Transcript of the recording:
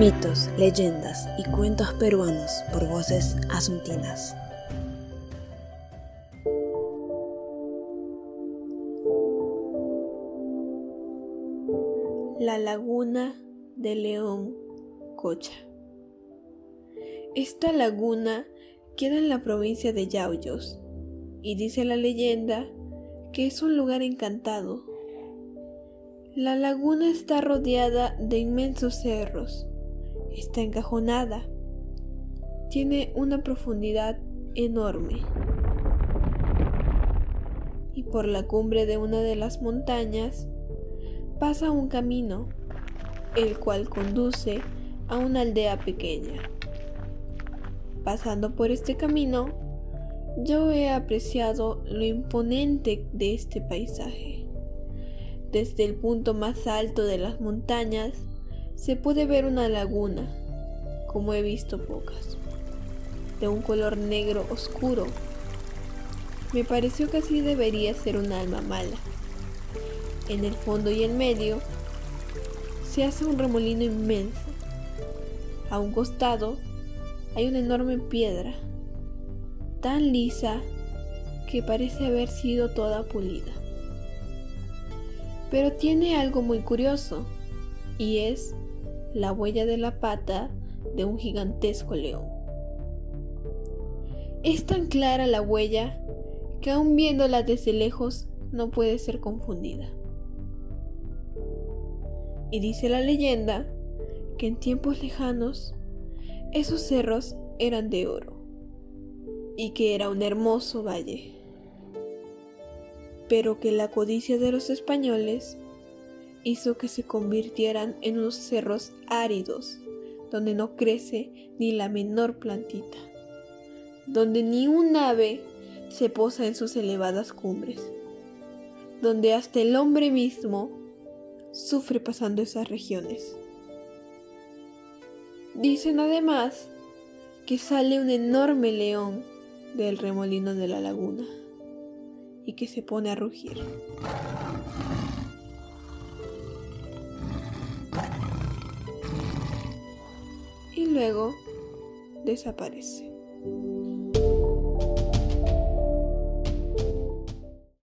Mitos, leyendas y cuentos peruanos por voces asuntinas. La laguna de León Cocha. Esta laguna queda en la provincia de Yauyos y dice la leyenda que es un lugar encantado. La laguna está rodeada de inmensos cerros, está encajonada, tiene una profundidad enorme y por la cumbre de una de las montañas pasa un camino, el cual conduce a una aldea pequeña. Pasando por este camino, yo he apreciado lo imponente de este paisaje. Desde el punto más alto de las montañas se puede ver una laguna, como he visto pocas, de un color negro oscuro. Me pareció que así debería ser un alma mala en el fondo y en medio, se hace un remolino inmenso. A un costado hay una enorme piedra, tan lisa que parece haber sido toda pulida. Pero tiene algo muy curioso, y es la huella de la pata de un gigantesco león. Es tan clara la huella que aun viéndola desde lejos no puede ser confundida. Y dice la leyenda que en tiempos lejanos esos cerros eran de oro y que era un hermoso valle, pero que la codicia de los españoles hizo que se convirtieran en unos cerros áridos donde no crece ni la menor plantita, donde ni un ave se posa en sus elevadas cumbres, donde hasta el hombre mismo sufre pasando esas regiones. Dicen además que sale un enorme león del remolino de la laguna y que se pone a rugir. Luego desaparece.